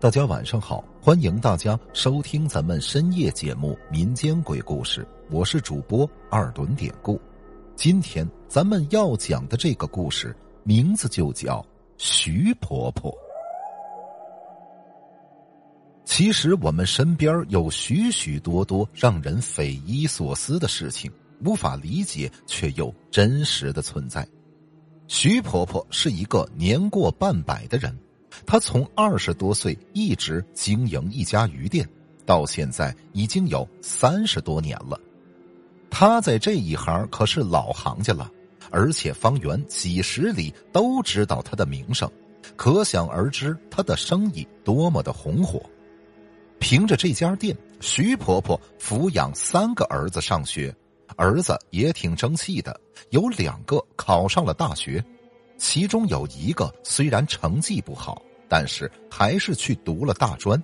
大家晚上好，欢迎大家收听咱们深夜节目《民间鬼故事》，我是主播二轮典故。今天咱们要讲的这个故事名字就叫徐婆婆。其实我们身边有许许多多让人匪夷所思的事情，无法理解却又真实的存在。徐婆婆是一个年过半百的人。他从二十多岁一直经营一家鱼店，到现在已经有三十多年了。他在这一行可是老行家了，而且方圆几十里都知道他的名声，可想而知他的生意多么的红火。凭着这家店，徐婆婆抚养三个儿子上学，儿子也挺争气的，有两个考上了大学，其中有一个虽然成绩不好。但是还是去读了大专。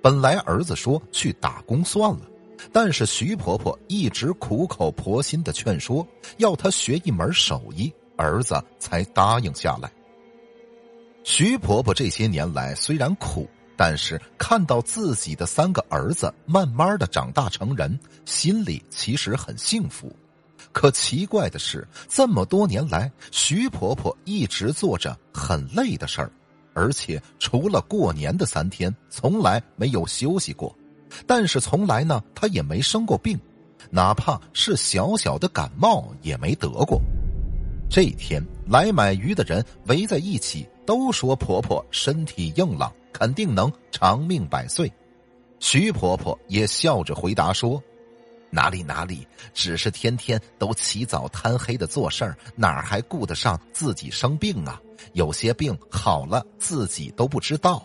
本来儿子说去打工算了，但是徐婆婆一直苦口婆心的劝说，要他学一门手艺，儿子才答应下来。徐婆婆这些年来虽然苦，但是看到自己的三个儿子慢慢的长大成人，心里其实很幸福。可奇怪的是，这么多年来，徐婆婆一直做着很累的事儿。而且除了过年的三天，从来没有休息过。但是从来呢，她也没生过病，哪怕是小小的感冒也没得过。这一天来买鱼的人围在一起，都说婆婆身体硬朗，肯定能长命百岁。徐婆婆也笑着回答说：“哪里哪里，只是天天都起早贪黑的做事儿，哪儿还顾得上自己生病啊？”有些病好了，自己都不知道。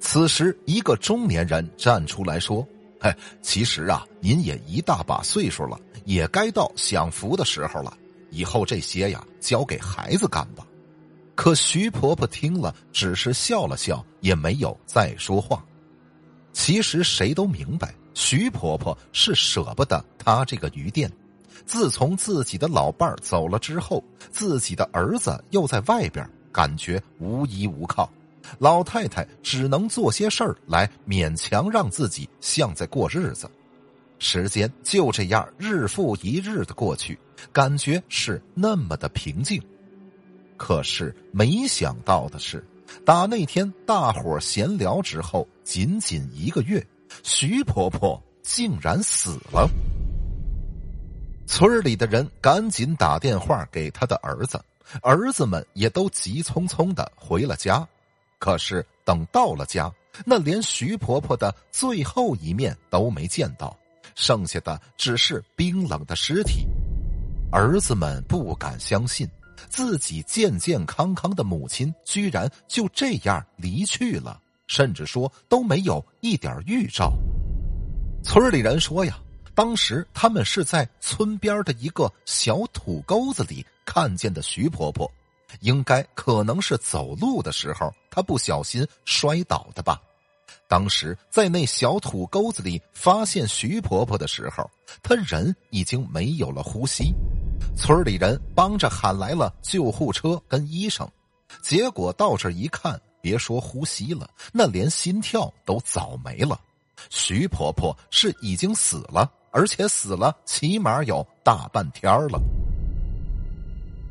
此时，一个中年人站出来说：“嘿，其实啊，您也一大把岁数了，也该到享福的时候了。以后这些呀，交给孩子干吧。”可徐婆婆听了，只是笑了笑，也没有再说话。其实谁都明白，徐婆婆是舍不得她这个鱼店。自从自己的老伴儿走了之后，自己的儿子又在外边，感觉无依无靠，老太太只能做些事儿来勉强让自己像在过日子。时间就这样日复一日的过去，感觉是那么的平静。可是没想到的是，打那天大伙闲聊之后，仅仅一个月，徐婆婆竟然死了。村里的人赶紧打电话给他的儿子，儿子们也都急匆匆的回了家。可是等到了家，那连徐婆婆的最后一面都没见到，剩下的只是冰冷的尸体。儿子们不敢相信，自己健健康康的母亲居然就这样离去了，甚至说都没有一点预兆。村里人说呀。当时他们是在村边的一个小土沟子里看见的徐婆婆，应该可能是走路的时候她不小心摔倒的吧。当时在那小土沟子里发现徐婆婆的时候，她人已经没有了呼吸，村里人帮着喊来了救护车跟医生，结果到这一看，别说呼吸了，那连心跳都早没了。徐婆婆是已经死了。而且死了，起码有大半天了。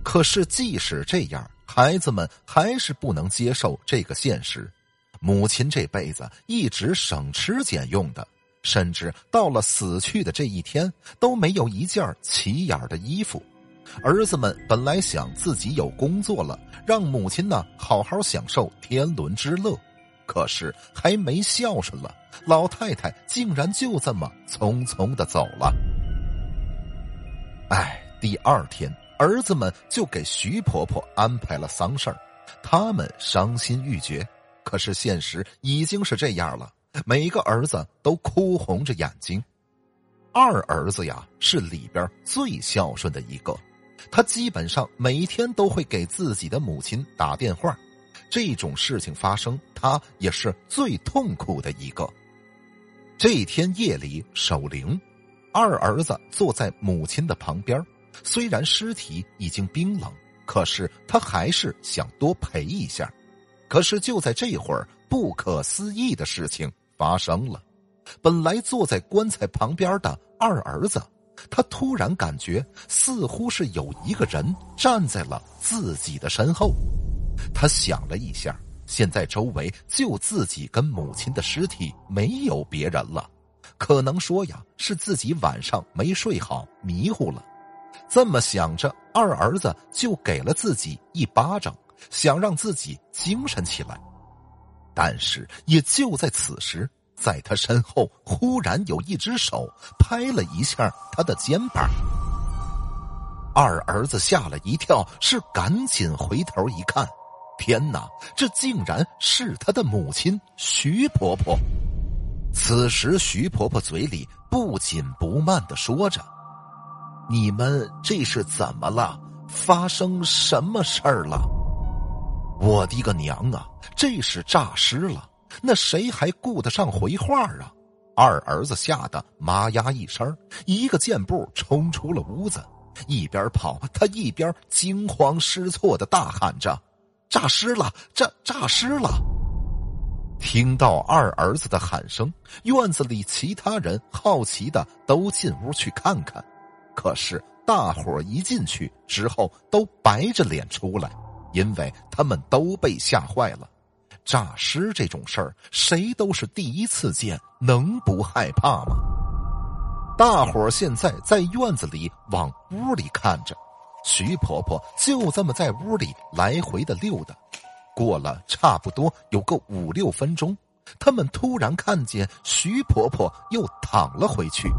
可是即使这样，孩子们还是不能接受这个现实。母亲这辈子一直省吃俭用的，甚至到了死去的这一天，都没有一件起眼的衣服。儿子们本来想自己有工作了，让母亲呢好好享受天伦之乐。可是还没孝顺了，老太太竟然就这么匆匆的走了。哎，第二天，儿子们就给徐婆婆安排了丧事儿，他们伤心欲绝。可是现实已经是这样了，每个儿子都哭红着眼睛。二儿子呀，是里边最孝顺的一个，他基本上每天都会给自己的母亲打电话。这种事情发生，他也是最痛苦的一个。这天夜里守灵，二儿子坐在母亲的旁边，虽然尸体已经冰冷，可是他还是想多陪一下。可是就在这会儿，不可思议的事情发生了。本来坐在棺材旁边的二儿子，他突然感觉似乎是有一个人站在了自己的身后。他想了一下，现在周围就自己跟母亲的尸体，没有别人了。可能说呀，是自己晚上没睡好，迷糊了。这么想着，二儿子就给了自己一巴掌，想让自己精神起来。但是，也就在此时。在他身后，忽然有一只手拍了一下他的肩膀。二儿子吓了一跳，是赶紧回头一看，天哪，这竟然是他的母亲徐婆婆。此时，徐婆婆嘴里不紧不慢的说着：“你们这是怎么了？发生什么事儿了？我的个娘啊，这是诈尸了！”那谁还顾得上回话啊？二儿子吓得妈呀一声，一个箭步冲出了屋子，一边跑他一边惊慌失措的大喊着：“诈尸了！诈诈尸了！”听到二儿子的喊声，院子里其他人好奇的都进屋去看看，可是大伙一进去之后都白着脸出来，因为他们都被吓坏了。诈尸这种事儿，谁都是第一次见，能不害怕吗？大伙儿现在在院子里往屋里看着，徐婆婆就这么在屋里来回的溜达。过了差不多有个五六分钟，他们突然看见徐婆婆又躺了回去。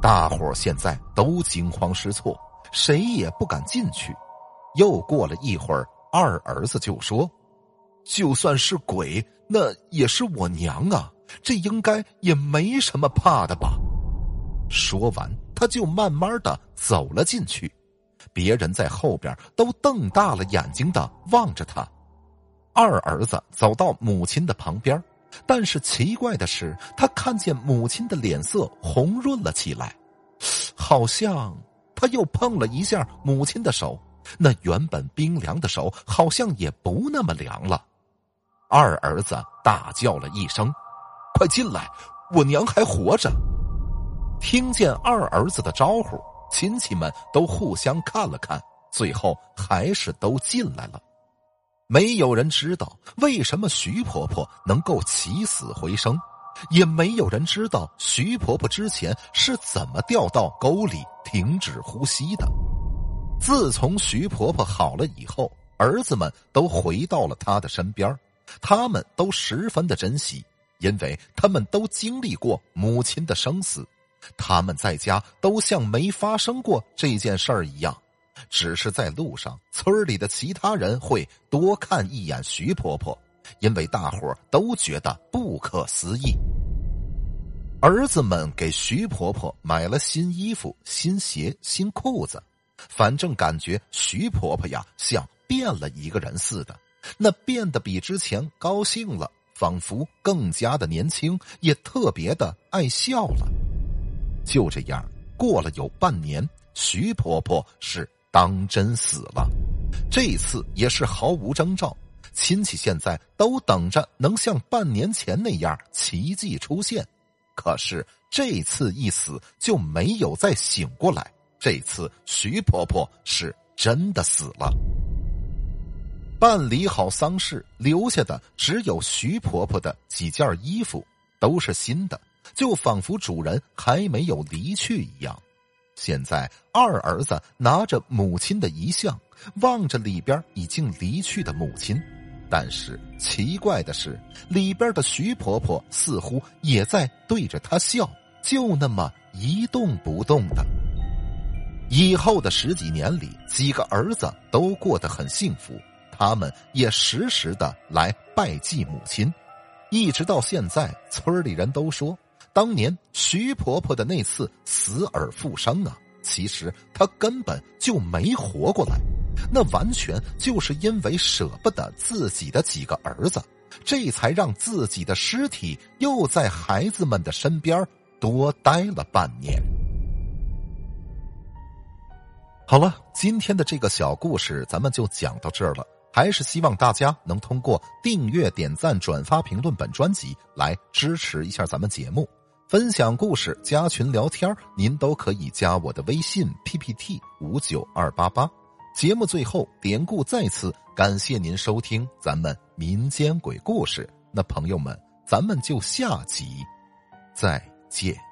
大伙儿现在都惊慌失措，谁也不敢进去。又过了一会儿，二儿子就说。就算是鬼，那也是我娘啊！这应该也没什么怕的吧？说完，他就慢慢的走了进去。别人在后边都瞪大了眼睛的望着他。二儿子走到母亲的旁边，但是奇怪的是，他看见母亲的脸色红润了起来，好像他又碰了一下母亲的手，那原本冰凉的手好像也不那么凉了。二儿子大叫了一声：“快进来，我娘还活着！”听见二儿子的招呼，亲戚们都互相看了看，最后还是都进来了。没有人知道为什么徐婆婆能够起死回生，也没有人知道徐婆婆之前是怎么掉到沟里停止呼吸的。自从徐婆婆好了以后，儿子们都回到了她的身边。他们都十分的珍惜，因为他们都经历过母亲的生死，他们在家都像没发生过这件事儿一样，只是在路上，村里的其他人会多看一眼徐婆婆，因为大伙都觉得不可思议。儿子们给徐婆婆买了新衣服、新鞋、新裤子，反正感觉徐婆婆呀像变了一个人似的。那变得比之前高兴了，仿佛更加的年轻，也特别的爱笑了。就这样过了有半年，徐婆婆是当真死了。这次也是毫无征兆，亲戚现在都等着能像半年前那样奇迹出现。可是这次一死就没有再醒过来。这次徐婆婆是真的死了。办理好丧事，留下的只有徐婆婆的几件衣服，都是新的，就仿佛主人还没有离去一样。现在二儿子拿着母亲的遗像，望着里边已经离去的母亲，但是奇怪的是，里边的徐婆婆似乎也在对着他笑，就那么一动不动的。以后的十几年里，几个儿子都过得很幸福。他们也时时的来拜祭母亲，一直到现在，村里人都说，当年徐婆婆的那次死而复生啊，其实她根本就没活过来，那完全就是因为舍不得自己的几个儿子，这才让自己的尸体又在孩子们的身边多待了半年。好了，今天的这个小故事咱们就讲到这儿了。还是希望大家能通过订阅、点赞、转发、评论本专辑来支持一下咱们节目，分享故事、加群聊天您都可以加我的微信 PPT 五九二八八。节目最后，典故再次感谢您收听咱们民间鬼故事。那朋友们，咱们就下集再见。